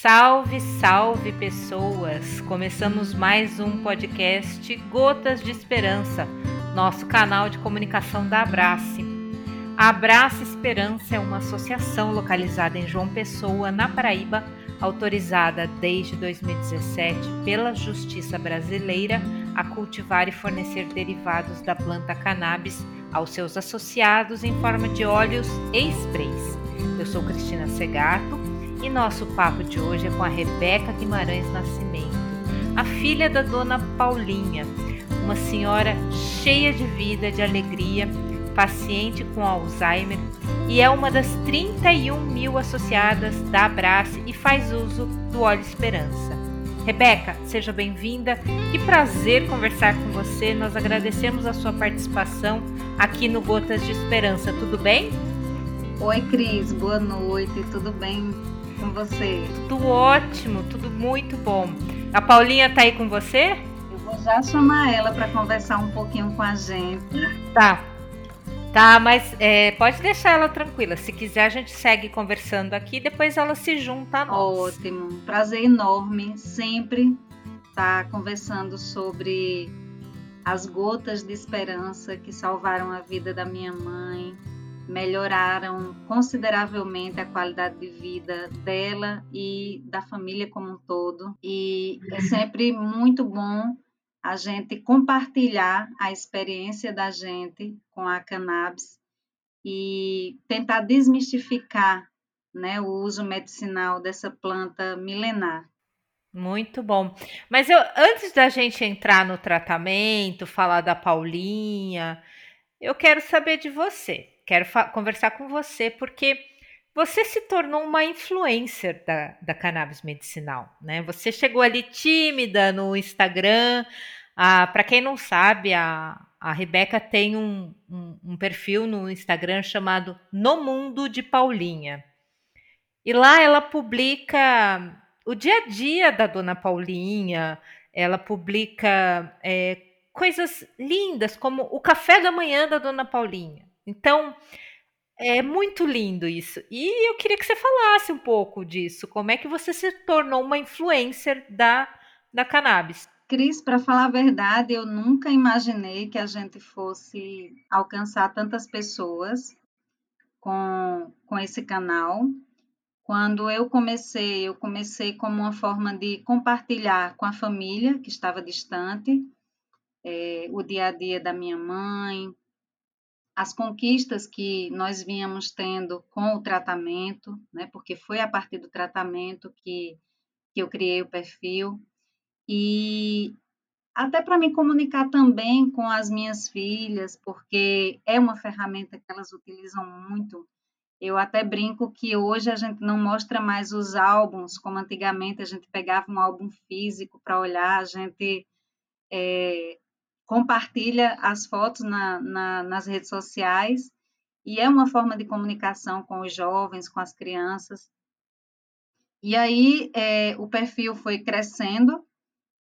Salve, salve pessoas! Começamos mais um podcast Gotas de Esperança, nosso canal de comunicação da Abrace. A Abrace Esperança é uma associação localizada em João Pessoa, na Paraíba, autorizada desde 2017 pela Justiça Brasileira a cultivar e fornecer derivados da planta cannabis aos seus associados em forma de óleos e sprays. Eu sou Cristina Segato e nosso papo de hoje é com a Rebeca Guimarães Nascimento, a filha da dona Paulinha, uma senhora cheia de vida, de alegria, paciente com Alzheimer e é uma das 31 mil associadas da Abrace e faz uso do óleo Esperança. Rebeca, seja bem-vinda. Que prazer conversar com você. Nós agradecemos a sua participação aqui no Gotas de Esperança. Tudo bem? Oi, Cris. Boa noite. Tudo bem com você? Tudo ótimo, tudo muito bom. A Paulinha tá aí com você? Eu vou já chamar ela para conversar um pouquinho com a gente. Tá. Tá, mas é, pode deixar ela tranquila. Se quiser, a gente segue conversando aqui, depois ela se junta a nós. Ótimo. Prazer enorme sempre estar tá conversando sobre as gotas de esperança que salvaram a vida da minha mãe, melhoraram consideravelmente a qualidade de vida dela e da família como um todo. E é sempre muito bom a gente compartilhar a experiência da gente com a cannabis e tentar desmistificar né, o uso medicinal dessa planta milenar. Muito bom. Mas eu, antes da gente entrar no tratamento, falar da Paulinha, eu quero saber de você. Quero conversar com você, porque você se tornou uma influencer da, da cannabis medicinal, né? Você chegou ali tímida no Instagram. Ah, Para quem não sabe, a, a Rebeca tem um, um, um, perfil no Instagram chamado No Mundo de Paulinha. E lá ela publica o dia a dia da dona Paulinha, ela publica é, coisas lindas, como o café da manhã da dona Paulinha. Então, é muito lindo isso. E eu queria que você falasse um pouco disso. Como é que você se tornou uma influencer da, da cannabis? Cris, para falar a verdade, eu nunca imaginei que a gente fosse alcançar tantas pessoas com, com esse canal. Quando eu comecei, eu comecei como uma forma de compartilhar com a família que estava distante, é, o dia a dia da minha mãe, as conquistas que nós vínhamos tendo com o tratamento, né, porque foi a partir do tratamento que, que eu criei o perfil, e até para me comunicar também com as minhas filhas, porque é uma ferramenta que elas utilizam muito. Eu até brinco que hoje a gente não mostra mais os álbuns, como antigamente a gente pegava um álbum físico para olhar, a gente é, compartilha as fotos na, na, nas redes sociais e é uma forma de comunicação com os jovens, com as crianças. E aí é, o perfil foi crescendo,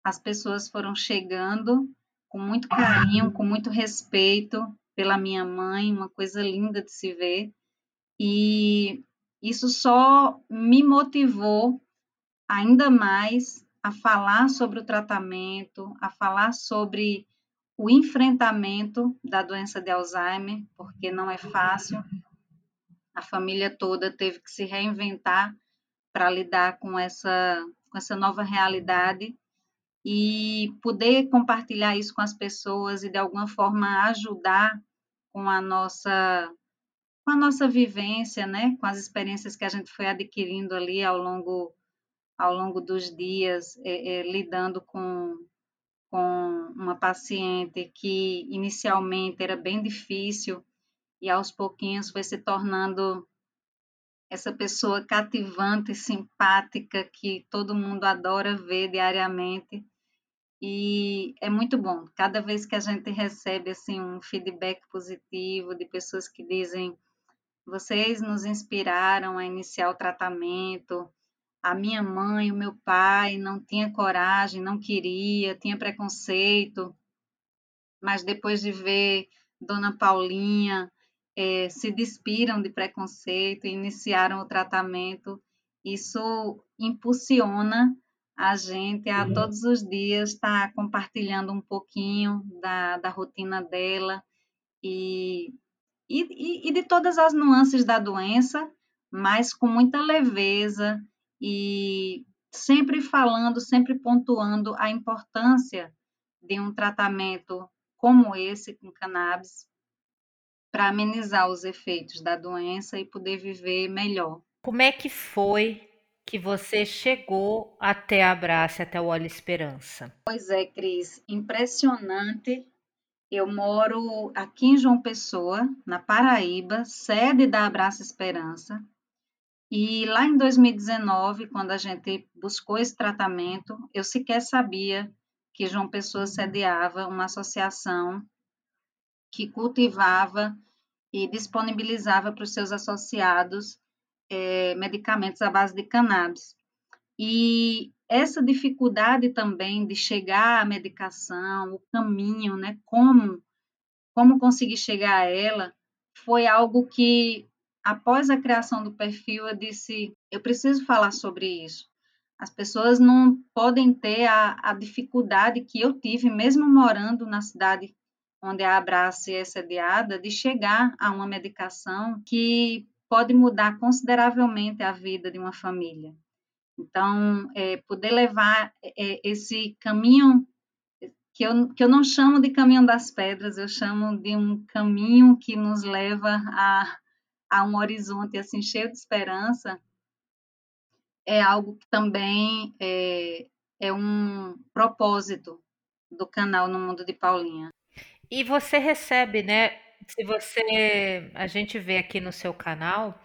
as pessoas foram chegando com muito carinho, com muito respeito pela minha mãe, uma coisa linda de se ver. E isso só me motivou ainda mais a falar sobre o tratamento, a falar sobre o enfrentamento da doença de Alzheimer, porque não é fácil. A família toda teve que se reinventar para lidar com essa, com essa nova realidade e poder compartilhar isso com as pessoas e de alguma forma ajudar com a nossa com a nossa vivência, né, com as experiências que a gente foi adquirindo ali ao longo ao longo dos dias, é, é, lidando com com uma paciente que inicialmente era bem difícil e aos pouquinhos foi se tornando essa pessoa cativante, simpática, que todo mundo adora ver diariamente. E é muito bom. Cada vez que a gente recebe assim um feedback positivo de pessoas que dizem: "Vocês nos inspiraram a iniciar o tratamento", a minha mãe, o meu pai não tinha coragem, não queria, tinha preconceito, mas depois de ver Dona Paulinha é, se despiram de preconceito e iniciaram o tratamento, isso impulsiona a gente a todos os dias estar tá compartilhando um pouquinho da, da rotina dela e, e, e de todas as nuances da doença, mas com muita leveza e sempre falando, sempre pontuando a importância de um tratamento como esse com cannabis para amenizar os efeitos da doença e poder viver melhor. Como é que foi que você chegou até a Abrace, até o Olho Esperança? Pois é, Cris, impressionante. Eu moro aqui em João Pessoa, na Paraíba, sede da Abraça Esperança. E lá em 2019, quando a gente buscou esse tratamento, eu sequer sabia que João Pessoa sediava uma associação que cultivava e disponibilizava para os seus associados é, medicamentos à base de cannabis. E essa dificuldade também de chegar à medicação, o caminho, né, como, como conseguir chegar a ela, foi algo que, após a criação do perfil, eu disse: eu preciso falar sobre isso. As pessoas não podem ter a, a dificuldade que eu tive, mesmo morando na cidade onde a Abrace é sediada, de chegar a uma medicação que pode mudar consideravelmente a vida de uma família. Então, é, poder levar é, esse caminho que eu, que eu não chamo de caminho das pedras, eu chamo de um caminho que nos leva a, a um horizonte assim cheio de esperança, é algo que também é, é um propósito do canal No Mundo de Paulinha. E você recebe, né? Se você, a gente vê aqui no seu canal,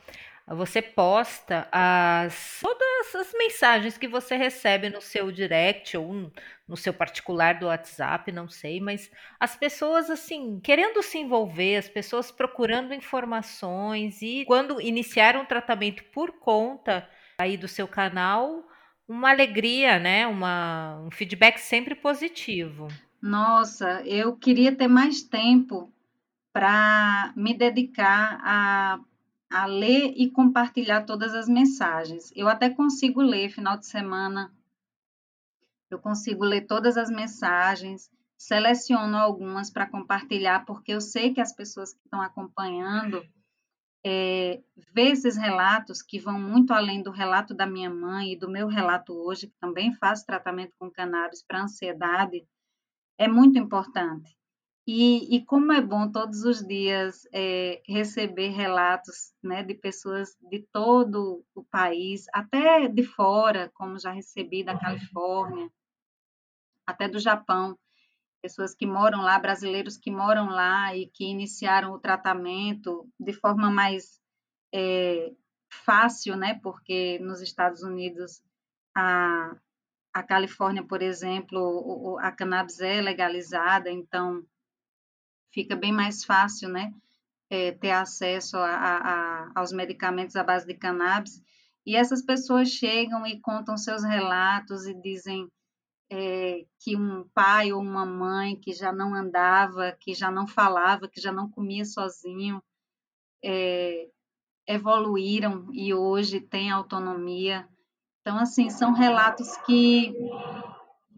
você posta as todas as mensagens que você recebe no seu direct ou no seu particular do WhatsApp, não sei, mas as pessoas assim, querendo se envolver, as pessoas procurando informações e quando iniciaram o tratamento por conta aí do seu canal, uma alegria, né? Uma, um feedback sempre positivo. Nossa, eu queria ter mais tempo para me dedicar a, a ler e compartilhar todas as mensagens. Eu até consigo ler final de semana, eu consigo ler todas as mensagens, seleciono algumas para compartilhar, porque eu sei que as pessoas que estão acompanhando é, vê esses relatos que vão muito além do relato da minha mãe e do meu relato hoje, que também faço tratamento com cannabis para ansiedade, é muito importante. E, e, como é bom todos os dias é, receber relatos né, de pessoas de todo o país, até de fora, como já recebi da Califórnia, até do Japão, pessoas que moram lá, brasileiros que moram lá e que iniciaram o tratamento de forma mais é, fácil, né? Porque nos Estados Unidos a, a Califórnia, por exemplo, a cannabis é legalizada, então fica bem mais fácil, né, é, ter acesso a, a, aos medicamentos à base de cannabis. E essas pessoas chegam e contam seus relatos e dizem é, que um pai ou uma mãe que já não andava, que já não falava, que já não comia sozinho, é, evoluíram e hoje têm autonomia. Então, assim, são relatos que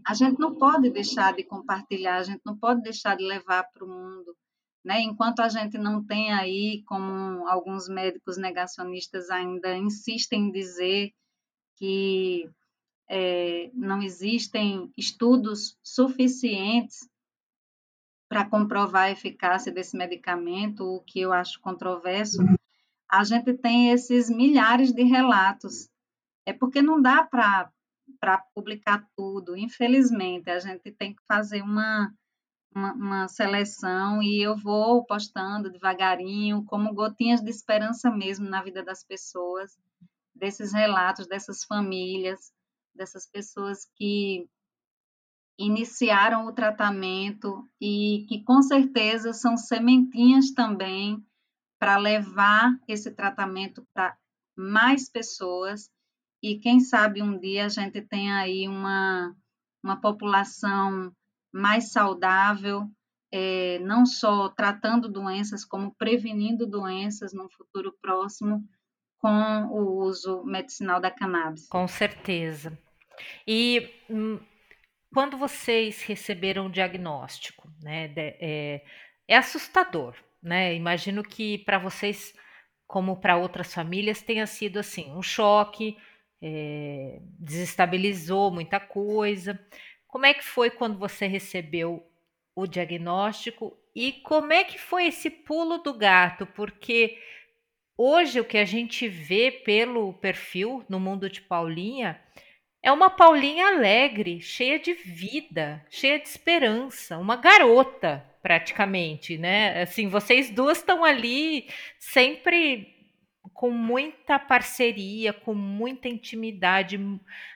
a gente não pode deixar de compartilhar, a gente não pode deixar de levar para o mundo. Né? Enquanto a gente não tem aí, como alguns médicos negacionistas ainda insistem em dizer que é, não existem estudos suficientes para comprovar a eficácia desse medicamento, o que eu acho controverso, a gente tem esses milhares de relatos. É porque não dá para para publicar tudo. Infelizmente, a gente tem que fazer uma, uma, uma, seleção e eu vou postando devagarinho, como gotinhas de esperança mesmo na vida das pessoas, desses relatos, dessas famílias, dessas pessoas que iniciaram o tratamento e que com certeza são sementinhas também para levar esse tratamento para mais pessoas e quem sabe um dia a gente tem aí uma, uma população mais saudável, é, não só tratando doenças, como prevenindo doenças no futuro próximo, com o uso medicinal da cannabis. Com certeza. E hum, quando vocês receberam o diagnóstico, né, de, é, é assustador, né? Imagino que para vocês, como para outras famílias, tenha sido assim um choque, é, desestabilizou muita coisa. Como é que foi quando você recebeu o diagnóstico e como é que foi esse pulo do gato? Porque hoje o que a gente vê pelo perfil no mundo de Paulinha é uma Paulinha alegre, cheia de vida, cheia de esperança, uma garota praticamente, né? Assim, vocês duas estão ali sempre com muita parceria, com muita intimidade.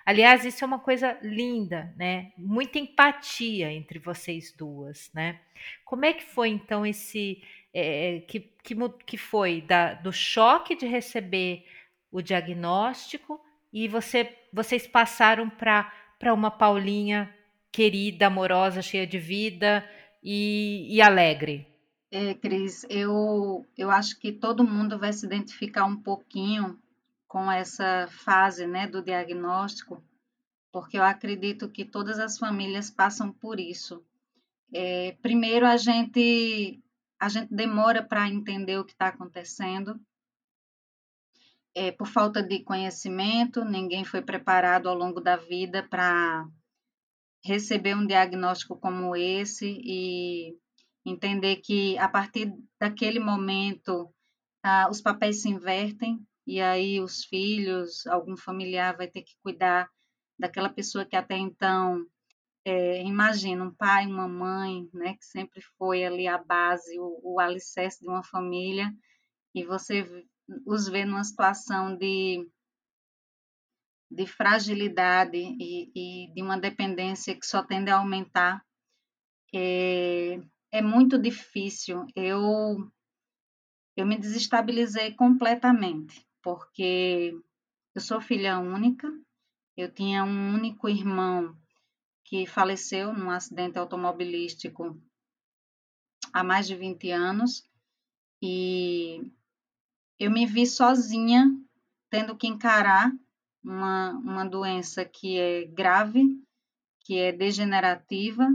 Aliás, isso é uma coisa linda, né? Muita empatia entre vocês duas, né? Como é que foi então esse é, que, que, que foi da, do choque de receber o diagnóstico e você, vocês passaram para uma Paulinha querida, amorosa, cheia de vida e, e alegre? É, Cris, eu, eu acho que todo mundo vai se identificar um pouquinho com essa fase né, do diagnóstico, porque eu acredito que todas as famílias passam por isso. É, primeiro, a gente, a gente demora para entender o que está acontecendo, é, por falta de conhecimento, ninguém foi preparado ao longo da vida para receber um diagnóstico como esse e entender que a partir daquele momento ah, os papéis se invertem e aí os filhos, algum familiar vai ter que cuidar daquela pessoa que até então, é, imagina, um pai, uma mãe, né, que sempre foi ali a base, o, o alicerce de uma família, e você os vê numa situação de, de fragilidade e, e de uma dependência que só tende a aumentar, é, é muito difícil. Eu, eu me desestabilizei completamente, porque eu sou filha única, eu tinha um único irmão que faleceu num acidente automobilístico há mais de 20 anos e eu me vi sozinha tendo que encarar uma, uma doença que é grave, que é degenerativa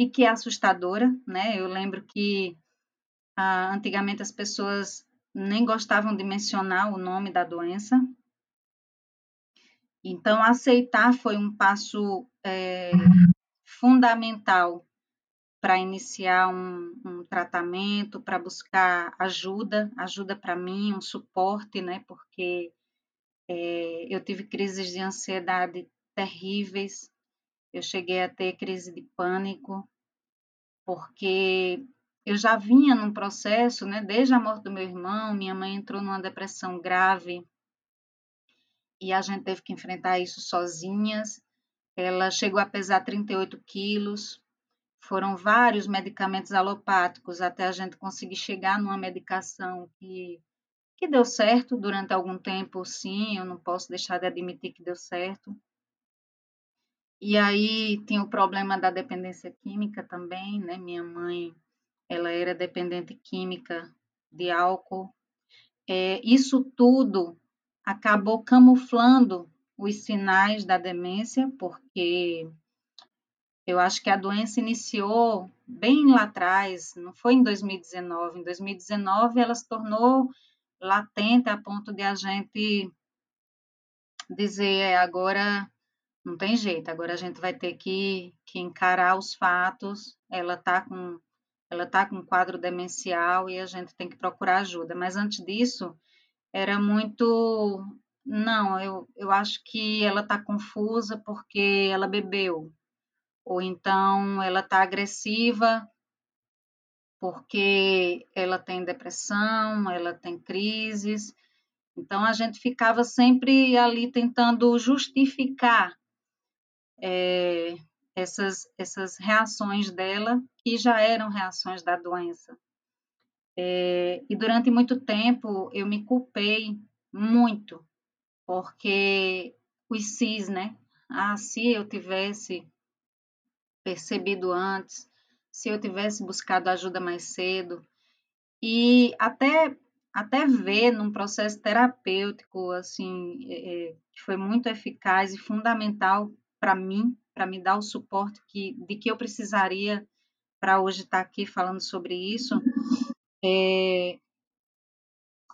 e que é assustadora, né? Eu lembro que ah, antigamente as pessoas nem gostavam de mencionar o nome da doença. Então, aceitar foi um passo é, fundamental para iniciar um, um tratamento, para buscar ajuda, ajuda para mim, um suporte, né? Porque é, eu tive crises de ansiedade terríveis, eu cheguei a ter crise de pânico, porque eu já vinha num processo, né, desde a morte do meu irmão, minha mãe entrou numa depressão grave e a gente teve que enfrentar isso sozinhas. Ela chegou a pesar 38 quilos, foram vários medicamentos alopáticos até a gente conseguir chegar numa medicação que, que deu certo durante algum tempo, sim, eu não posso deixar de admitir que deu certo. E aí tinha o problema da dependência química também, né? Minha mãe, ela era dependente química de álcool. É, isso tudo acabou camuflando os sinais da demência, porque eu acho que a doença iniciou bem lá atrás, não foi em 2019. Em 2019 ela se tornou latente a ponto de a gente dizer é, agora não tem jeito, agora a gente vai ter que, que encarar os fatos. Ela está com ela tá com um quadro demencial e a gente tem que procurar ajuda. Mas antes disso, era muito. Não, eu, eu acho que ela está confusa porque ela bebeu. Ou então ela está agressiva porque ela tem depressão, ela tem crises. Então a gente ficava sempre ali tentando justificar é, essas, essas reações dela, que já eram reações da doença. É, e durante muito tempo eu me culpei muito, porque os cis, né? Ah, se eu tivesse percebido antes, se eu tivesse buscado ajuda mais cedo. E até até ver num processo terapêutico, assim, é, que foi muito eficaz e fundamental para mim, para me dar o suporte que, de que eu precisaria para hoje estar aqui falando sobre isso, é,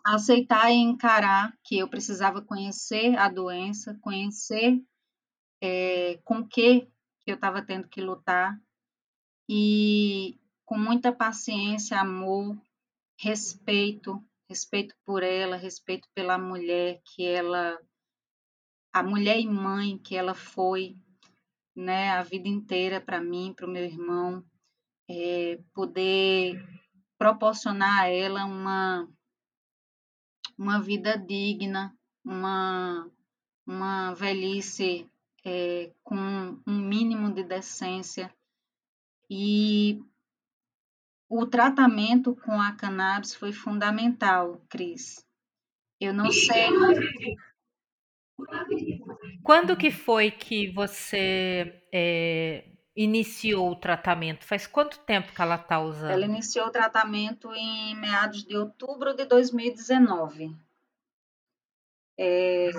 aceitar e encarar que eu precisava conhecer a doença, conhecer é, com que eu estava tendo que lutar e com muita paciência, amor, respeito, respeito por ela, respeito pela mulher que ela, a mulher e mãe que ela foi, né, a vida inteira para mim, para o meu irmão, é, poder proporcionar a ela uma uma vida digna, uma uma velhice é, com um mínimo de decência e o tratamento com a cannabis foi fundamental, Cris. Eu não sei. Quando que foi que você é, iniciou o tratamento? Faz quanto tempo que ela está usando? Ela iniciou o tratamento em meados de outubro de 2019. É,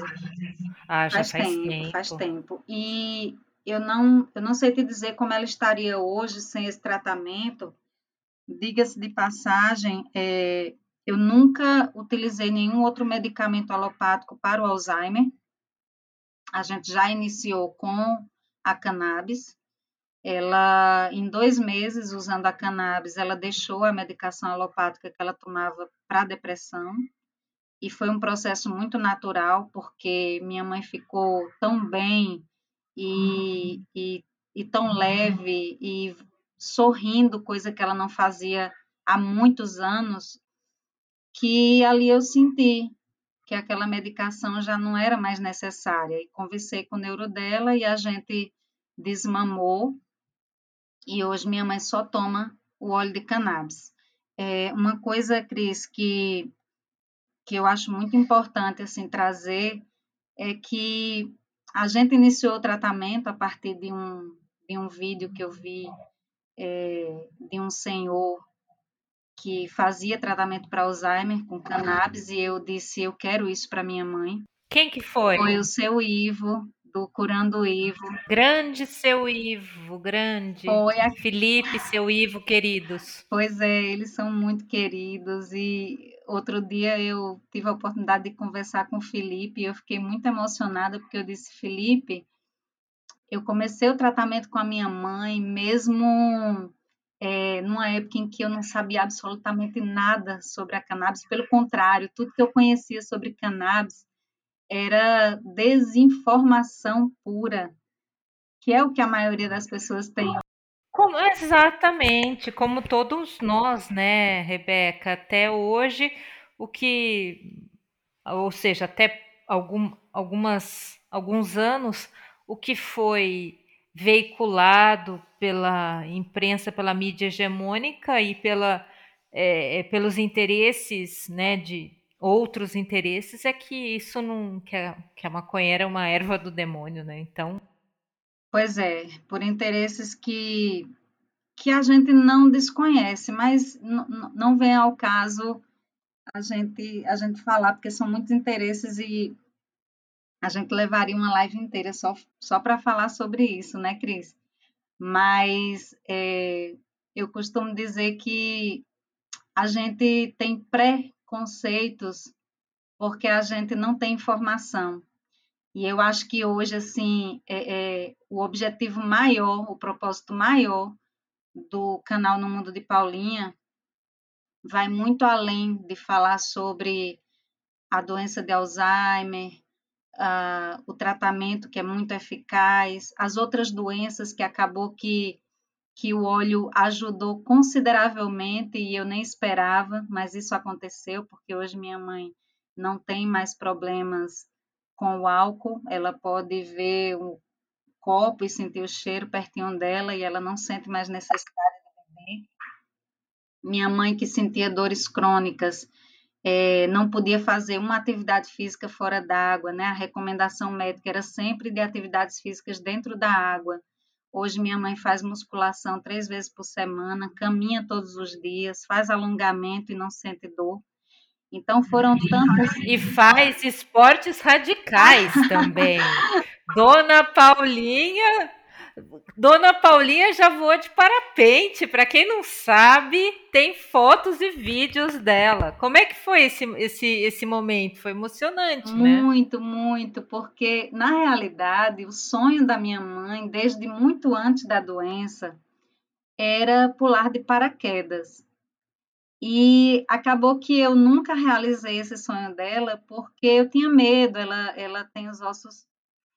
ah, já faz, faz tempo, tempo, faz tempo. E eu não, eu não sei te dizer como ela estaria hoje sem esse tratamento, Diga-se de passagem, é, eu nunca utilizei nenhum outro medicamento alopático para o Alzheimer. A gente já iniciou com a cannabis. Ela, em dois meses usando a cannabis, ela deixou a medicação alopática que ela tomava para depressão. E foi um processo muito natural, porque minha mãe ficou tão bem e, e, e tão leve e sorrindo, coisa que ela não fazia há muitos anos, que ali eu senti que aquela medicação já não era mais necessária. E conversei com o neuro dela e a gente desmamou. E hoje minha mãe só toma o óleo de cannabis. É uma coisa, Cris, que, que eu acho muito importante assim trazer é que a gente iniciou o tratamento a partir de um, de um vídeo que eu vi é, de um senhor que fazia tratamento para Alzheimer com cannabis e eu disse eu quero isso para minha mãe. Quem que foi? Foi o seu Ivo do Curando Ivo. Grande seu Ivo, grande. Foi a... Felipe, seu Ivo, queridos. Pois é, eles são muito queridos e outro dia eu tive a oportunidade de conversar com o Felipe e eu fiquei muito emocionada porque eu disse Felipe, eu comecei o tratamento com a minha mãe, mesmo é, numa época em que eu não sabia absolutamente nada sobre a cannabis, pelo contrário, tudo que eu conhecia sobre cannabis era desinformação pura, que é o que a maioria das pessoas tem. Como, exatamente, como todos nós, né, Rebeca? Até hoje, o que, ou seja, até algum, algumas, alguns anos, o que foi veiculado pela imprensa, pela mídia hegemônica e pela, é, é, pelos interesses né, de outros interesses, é que isso não. que a, que a maconheira é uma erva do demônio, né? Então. Pois é, por interesses que, que a gente não desconhece, mas não vem ao caso a gente, a gente falar, porque são muitos interesses e a gente levaria uma live inteira só, só para falar sobre isso, né, Cris? Mas é, eu costumo dizer que a gente tem preconceitos porque a gente não tem informação. E eu acho que hoje, assim, é, é, o objetivo maior, o propósito maior do canal No Mundo de Paulinha vai muito além de falar sobre a doença de Alzheimer, uh, o tratamento que é muito eficaz, as outras doenças que acabou que, que o óleo ajudou consideravelmente e eu nem esperava, mas isso aconteceu porque hoje minha mãe não tem mais problemas com o álcool, ela pode ver o copo e sentir o cheiro pertinho dela e ela não sente mais necessidade de beber. Minha mãe que sentia dores crônicas é, não podia fazer uma atividade física fora d'água, né? A recomendação médica era sempre de atividades físicas dentro da água. Hoje minha mãe faz musculação três vezes por semana, caminha todos os dias, faz alongamento e não sente dor. Então foram tantas. E faz esportes radicais também. Dona Paulinha Dona Paulinha já voou de parapente. Para quem não sabe, tem fotos e vídeos dela. Como é que foi esse, esse, esse momento? Foi emocionante, né? Muito, muito, porque na realidade o sonho da minha mãe, desde muito antes da doença, era pular de paraquedas. E acabou que eu nunca realizei esse sonho dela porque eu tinha medo. Ela, ela tem os ossos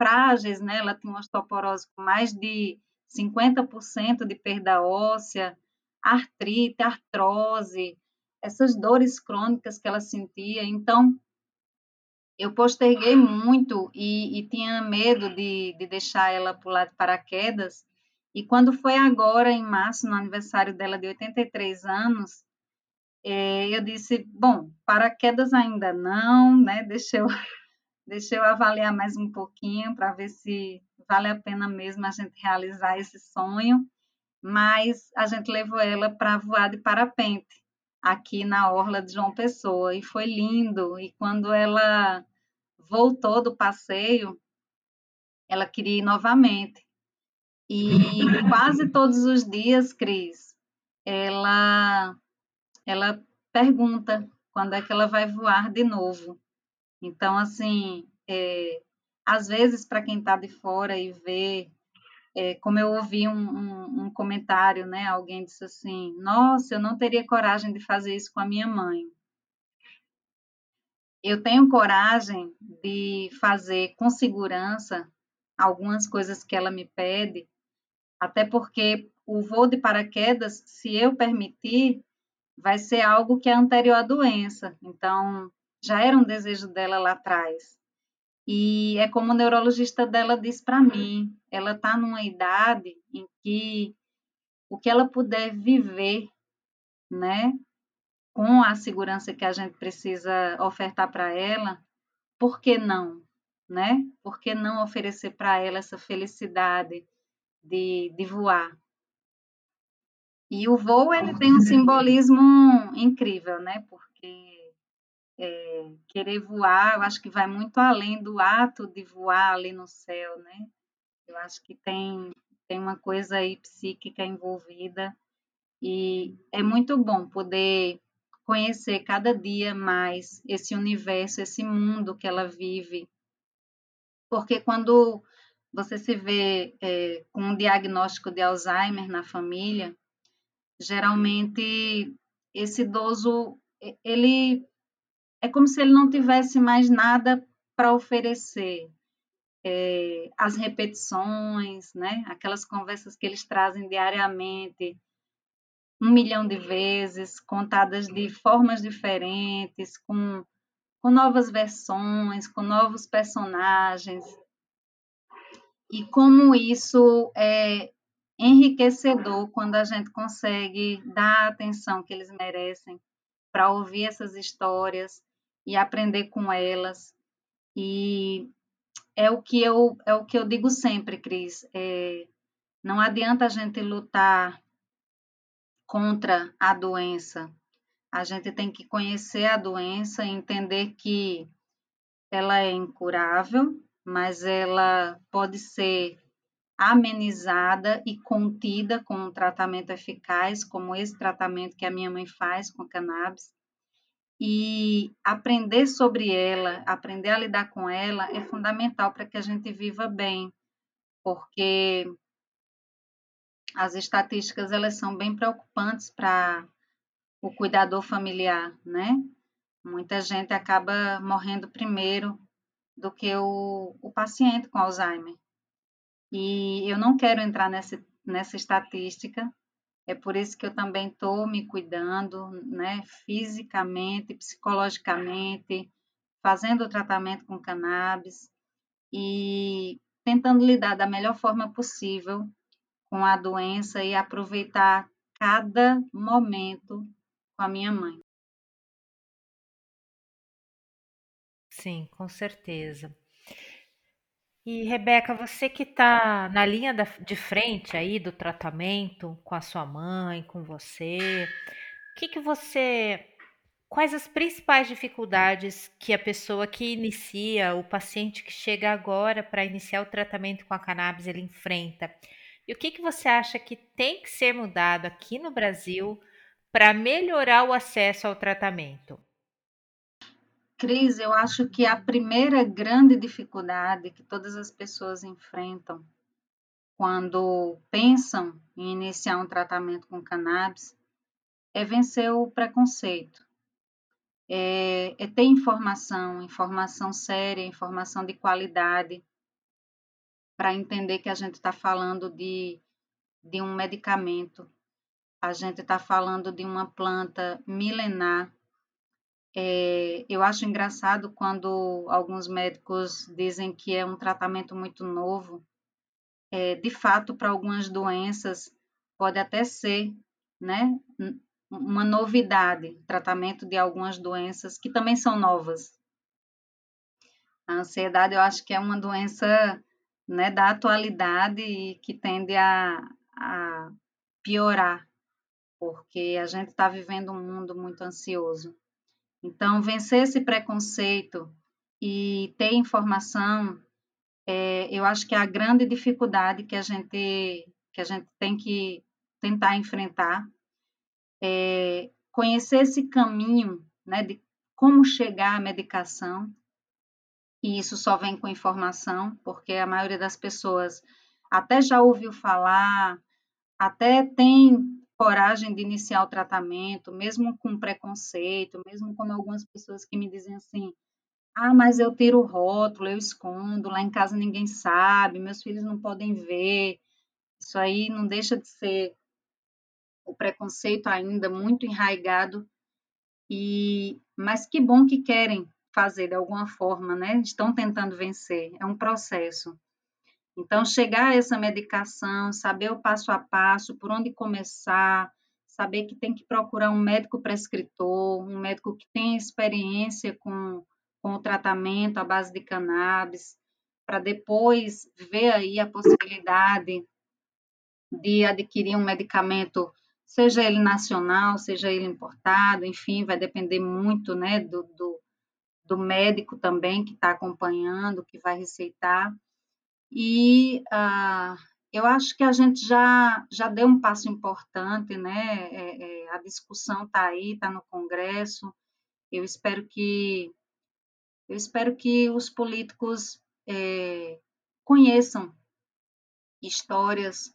frágeis, né? Ela tinha uma osteoporose com mais de 50% de perda óssea, artrite, artrose, essas dores crônicas que ela sentia. Então, eu posterguei muito e, e tinha medo de, de deixar ela pular de paraquedas. E quando foi agora, em março, no aniversário dela de 83 anos, é, eu disse, bom, paraquedas ainda não, né? Deixa eu Deixa eu avaliar mais um pouquinho para ver se vale a pena mesmo a gente realizar esse sonho. Mas a gente levou ela para voar de parapente aqui na orla de João Pessoa e foi lindo. E quando ela voltou do passeio, ela queria ir novamente. E quase todos os dias, Cris, ela ela pergunta quando é que ela vai voar de novo. Então, assim, é, às vezes, para quem está de fora e vê, é, como eu ouvi um, um, um, comentário, né? Alguém disse assim: Nossa, eu não teria coragem de fazer isso com a minha mãe. Eu tenho coragem de fazer com segurança algumas coisas que ela me pede, até porque o voo de paraquedas, se eu permitir, vai ser algo que é anterior à doença. Então, já era um desejo dela lá atrás. E é como o neurologista dela disse para mim, ela está numa idade em que o que ela puder viver, né, com a segurança que a gente precisa ofertar para ela, por que não, né? Por que não oferecer para ela essa felicidade de, de voar? E o voo ele tem um simbolismo incrível, né? Porque é, querer voar, eu acho que vai muito além do ato de voar ali no céu, né? Eu acho que tem, tem uma coisa aí psíquica envolvida e é muito bom poder conhecer cada dia mais esse universo, esse mundo que ela vive. Porque quando você se vê é, com um diagnóstico de Alzheimer na família, geralmente esse idoso ele é como se ele não tivesse mais nada para oferecer. É, as repetições, né? aquelas conversas que eles trazem diariamente, um milhão de vezes, contadas de formas diferentes, com, com novas versões, com novos personagens. E como isso é enriquecedor quando a gente consegue dar a atenção que eles merecem para ouvir essas histórias e aprender com elas. E é o que eu é o que eu digo sempre, Cris. É, não adianta a gente lutar contra a doença. A gente tem que conhecer a doença entender que ela é incurável, mas ela pode ser amenizada e contida com um tratamento eficaz, como esse tratamento que a minha mãe faz com cannabis e aprender sobre ela, aprender a lidar com ela é fundamental para que a gente viva bem, porque as estatísticas elas são bem preocupantes para o cuidador familiar, né? Muita gente acaba morrendo primeiro do que o, o paciente com Alzheimer. E eu não quero entrar nessa, nessa estatística, é por isso que eu também estou me cuidando, né, fisicamente, psicologicamente, fazendo o tratamento com cannabis e tentando lidar da melhor forma possível com a doença e aproveitar cada momento com a minha mãe. Sim, com certeza. E, Rebeca, você que está na linha da- de frente aí do tratamento com a sua mãe, com você, o que que você quais as principais dificuldades que a pessoa que inicia, o paciente que chega agora para iniciar o tratamento com a cannabis, ele enfrenta? E o que, que você acha que tem que ser mudado aqui no Brasil para melhorar o acesso ao tratamento? Cris, eu acho que a primeira grande dificuldade que todas as pessoas enfrentam quando pensam em iniciar um tratamento com cannabis é vencer o preconceito. É, é ter informação, informação séria, informação de qualidade, para entender que a gente está falando de, de um medicamento, a gente está falando de uma planta milenar é, eu acho engraçado quando alguns médicos dizem que é um tratamento muito novo. É, de fato, para algumas doenças, pode até ser né, uma novidade, tratamento de algumas doenças que também são novas. A ansiedade, eu acho que é uma doença né, da atualidade e que tende a, a piorar, porque a gente está vivendo um mundo muito ansioso. Então, vencer esse preconceito e ter informação, é, eu acho que é a grande dificuldade que a gente, que a gente tem que tentar enfrentar. É conhecer esse caminho né, de como chegar à medicação, e isso só vem com informação, porque a maioria das pessoas até já ouviu falar, até tem coragem de iniciar o tratamento, mesmo com preconceito, mesmo com algumas pessoas que me dizem assim: ah, mas eu tiro o rótulo, eu escondo, lá em casa ninguém sabe, meus filhos não podem ver. Isso aí não deixa de ser o preconceito ainda muito enraigado e mas que bom que querem fazer de alguma forma, né? Estão tentando vencer. É um processo. Então, chegar a essa medicação, saber o passo a passo, por onde começar, saber que tem que procurar um médico prescritor, um médico que tem experiência com, com o tratamento à base de cannabis, para depois ver aí a possibilidade de adquirir um medicamento, seja ele nacional, seja ele importado, enfim, vai depender muito né, do, do, do médico também que está acompanhando, que vai receitar. E ah, eu acho que a gente já, já deu um passo importante, né? É, é, a discussão está aí, está no Congresso. Eu espero que eu espero que os políticos é, conheçam histórias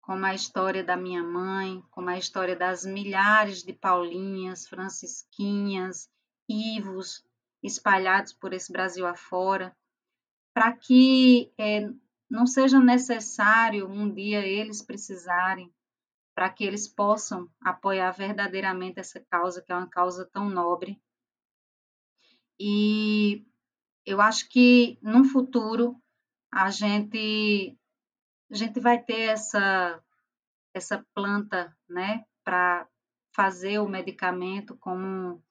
como a história da minha mãe, como a história das milhares de Paulinhas, Francisquinhas, Ivos espalhados por esse Brasil afora, para que é, não seja necessário um dia eles precisarem, para que eles possam apoiar verdadeiramente essa causa, que é uma causa tão nobre. E eu acho que no futuro a gente a gente vai ter essa essa planta, né, para fazer o medicamento como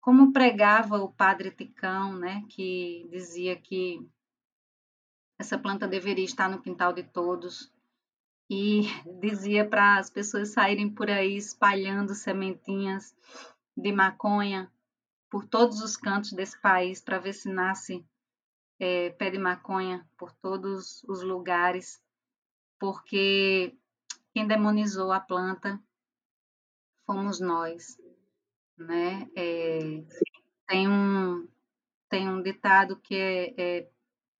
como pregava o padre Ticão, né, que dizia que essa planta deveria estar no quintal de todos e dizia para as pessoas saírem por aí espalhando sementinhas de maconha por todos os cantos desse país para ver se nasce é, pé de maconha por todos os lugares, porque quem demonizou a planta fomos nós né? É, tem, um, tem um ditado que é, é,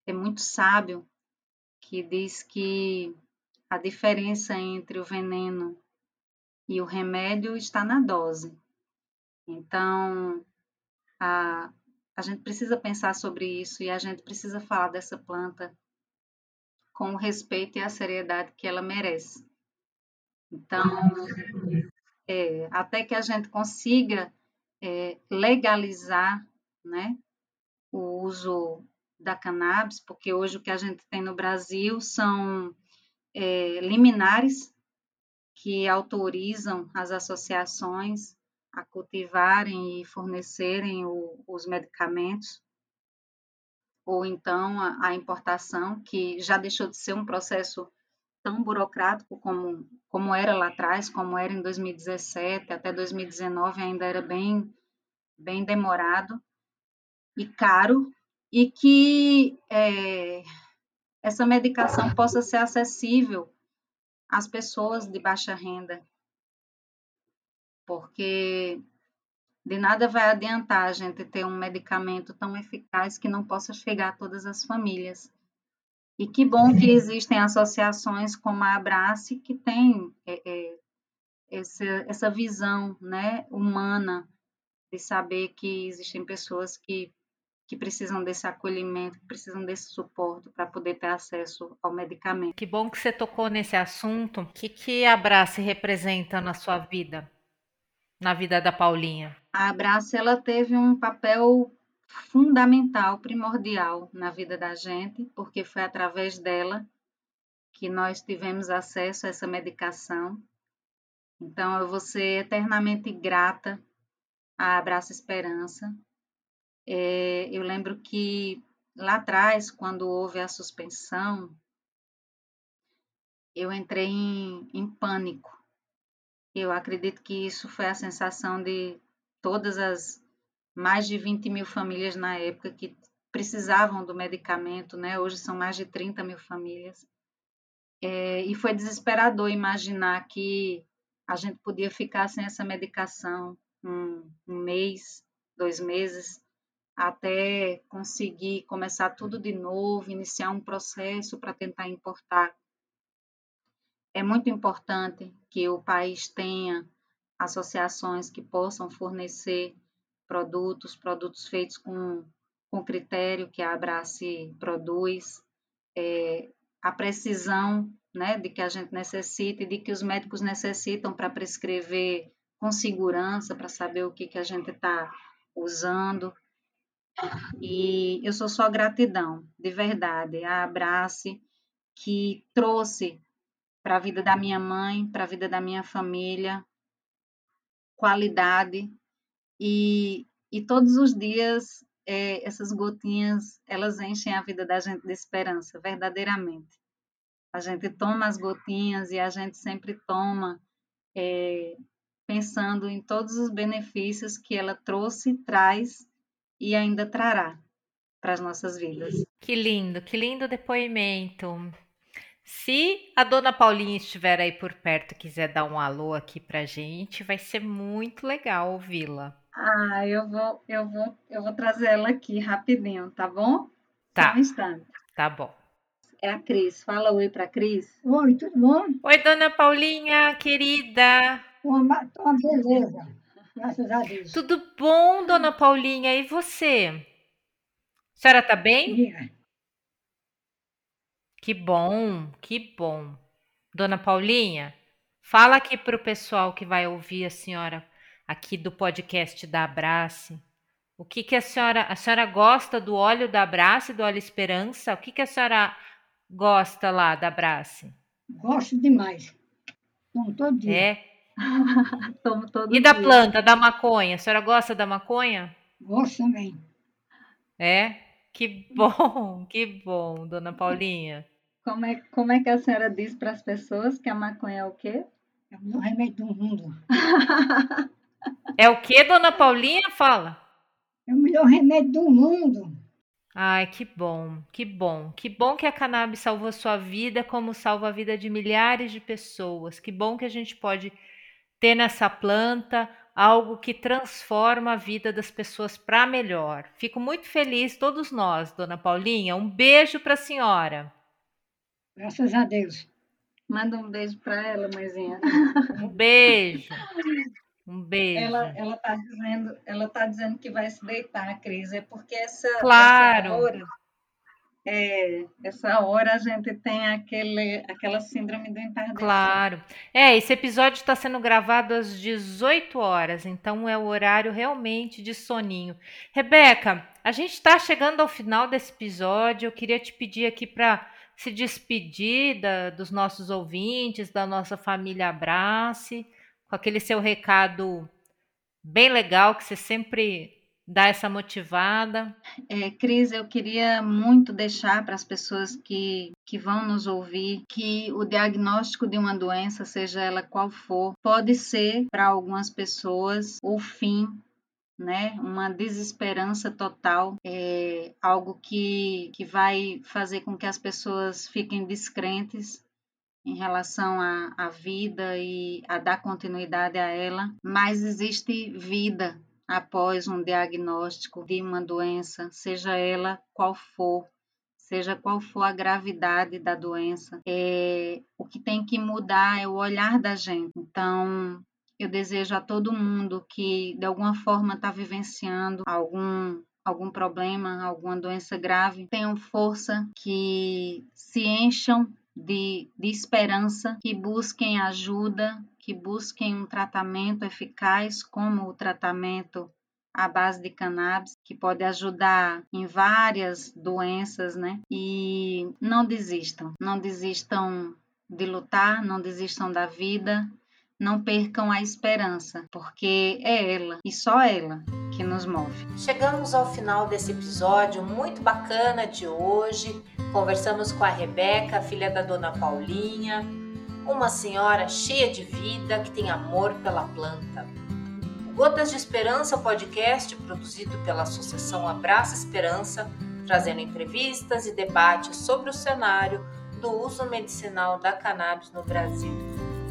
é muito sábio, que diz que a diferença entre o veneno e o remédio está na dose. Então, a, a gente precisa pensar sobre isso e a gente precisa falar dessa planta com o respeito e a seriedade que ela merece. Então, é, até que a gente consiga é, legalizar né, o uso da cannabis, porque hoje o que a gente tem no Brasil são é, liminares que autorizam as associações a cultivarem e fornecerem o, os medicamentos, ou então a, a, importação, que já deixou de ser um processo tão burocrático como, como era lá atrás, como era em 2017, até 2019 ainda era bem, bem demorado e caro, e que é, essa medicação possa ser acessível às pessoas de baixa renda, porque de nada vai adiantar a gente ter um medicamento tão eficaz que não possa chegar a todas as famílias. E que bom que existem associações como a Abrace que tem é, é, essa, essa visão né, humana de saber que existem pessoas que, que precisam desse acolhimento, que precisam desse suporte para poder ter acesso ao medicamento. Que bom que você tocou nesse assunto. O que, que a Abrace representa na sua vida, na vida da Paulinha? A Abrace ela teve um papel fundamental, primordial na vida da gente, porque foi através dela que nós tivemos acesso a essa medicação. Então, eu vou ser eternamente grata à Abraça Esperança. É, eu lembro que lá atrás, quando houve a suspensão, eu entrei em, em pânico. Eu acredito que isso foi a sensação de todas as mais de 20 mil famílias na época que precisavam do medicamento, né? Hoje são mais de 30 mil famílias. É, e foi desesperador imaginar que a gente podia ficar sem essa medicação um, um mês, dois meses, até conseguir começar tudo de novo, iniciar um processo para tentar importar. É muito importante que o país tenha associações que possam fornecer produtos, produtos feitos com, com critério que a Abrace produz, é, a precisão né, de que a gente necessita e de que os médicos necessitam para prescrever com segurança, para saber o que, que a gente está usando. E eu sou só gratidão, de verdade, a Abrace, que trouxe para a vida da minha mãe, para a vida da minha família, qualidade e, e todos os dias é, essas gotinhas, elas enchem a vida da gente de esperança, verdadeiramente. A gente toma as gotinhas e a gente sempre toma é, pensando em todos os benefícios que ela trouxe, traz e ainda trará para as nossas vidas. Que lindo, que lindo depoimento. Se a dona Paulinha estiver aí por perto e quiser dar um alô aqui pra gente, vai ser muito legal ouvi-la. Ah, eu vou, eu vou, eu vou trazer ela aqui rapidinho, tá bom? Tá. Só um instante. Tá bom. É a Cris. Fala oi pra Cris. Oi, tudo bom? Oi, dona Paulinha, querida. Uma, uma beleza. Graças a Deus. Tudo bom, dona Paulinha? E você? A senhora tá bem? Que bom, que bom. Dona Paulinha, fala aqui para o pessoal que vai ouvir a senhora aqui do podcast da Abrace. O que, que a senhora. A senhora gosta do óleo da Abrace, do óleo Esperança? O que, que a senhora gosta lá da Abrace? Gosto demais. Tomo todo dia. É. Tomo todo E da dia. planta, da maconha? A senhora gosta da maconha? Gosto também. É? Que bom, que bom, dona Paulinha. Como é, como é que a senhora diz para as pessoas que a maconha é o quê? É o melhor remédio do mundo. É o que, dona Paulinha? Fala. É o melhor remédio do mundo. Ai, que bom, que bom. Que bom que a cannabis salvou a sua vida, como salva a vida de milhares de pessoas. Que bom que a gente pode ter nessa planta algo que transforma a vida das pessoas para melhor. Fico muito feliz, todos nós, dona Paulinha. Um beijo para a senhora. Graças a Deus. Manda um beijo para ela, mãezinha. Um beijo. Um beijo. Ela, ela tá dizendo, ela tá dizendo que vai se deitar, Cris. É porque essa, Claro. essa hora, é, essa hora a gente tem aquele, aquela síndrome do entardecer. Claro. É, esse episódio está sendo gravado às 18 horas, então é o horário realmente de soninho. Rebeca, a gente está chegando ao final desse episódio. Eu queria te pedir aqui para se despedir da- dos nossos ouvintes, da nossa família Abrace, com aquele seu recado bem legal que você sempre dar essa motivada. É, Cris, eu queria muito deixar para as pessoas que, que vão nos ouvir que o diagnóstico de uma doença, seja ela qual for, pode ser para algumas pessoas o fim né? Uma desesperança total, é algo que, que vai fazer com que as pessoas fiquem descrentes em relação à, à vida e a dar continuidade a ela, mas existe vida após um diagnóstico de uma doença, seja ela qual for, seja qual for a gravidade da doença. É, o que tem que mudar é o olhar da gente. Então, eu desejo a todo mundo que de alguma forma está vivenciando algum algum problema, alguma doença grave, tenham força, que se encham de, de esperança, que busquem ajuda, que busquem um tratamento eficaz, como o tratamento à base de cannabis, que pode ajudar em várias doenças, né? E não desistam, não desistam de lutar, não desistam da vida, não percam a esperança, porque é ela e só ela que nos move. Chegamos ao final desse episódio muito bacana de hoje. Conversamos com a Rebeca, filha da dona Paulinha, uma senhora cheia de vida que tem amor pela planta. O Gotas de Esperança podcast produzido pela Associação Abraça Esperança, trazendo entrevistas e debates sobre o cenário do uso medicinal da cannabis no Brasil.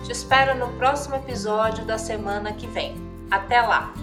Te espero no próximo episódio da semana que vem. Até lá!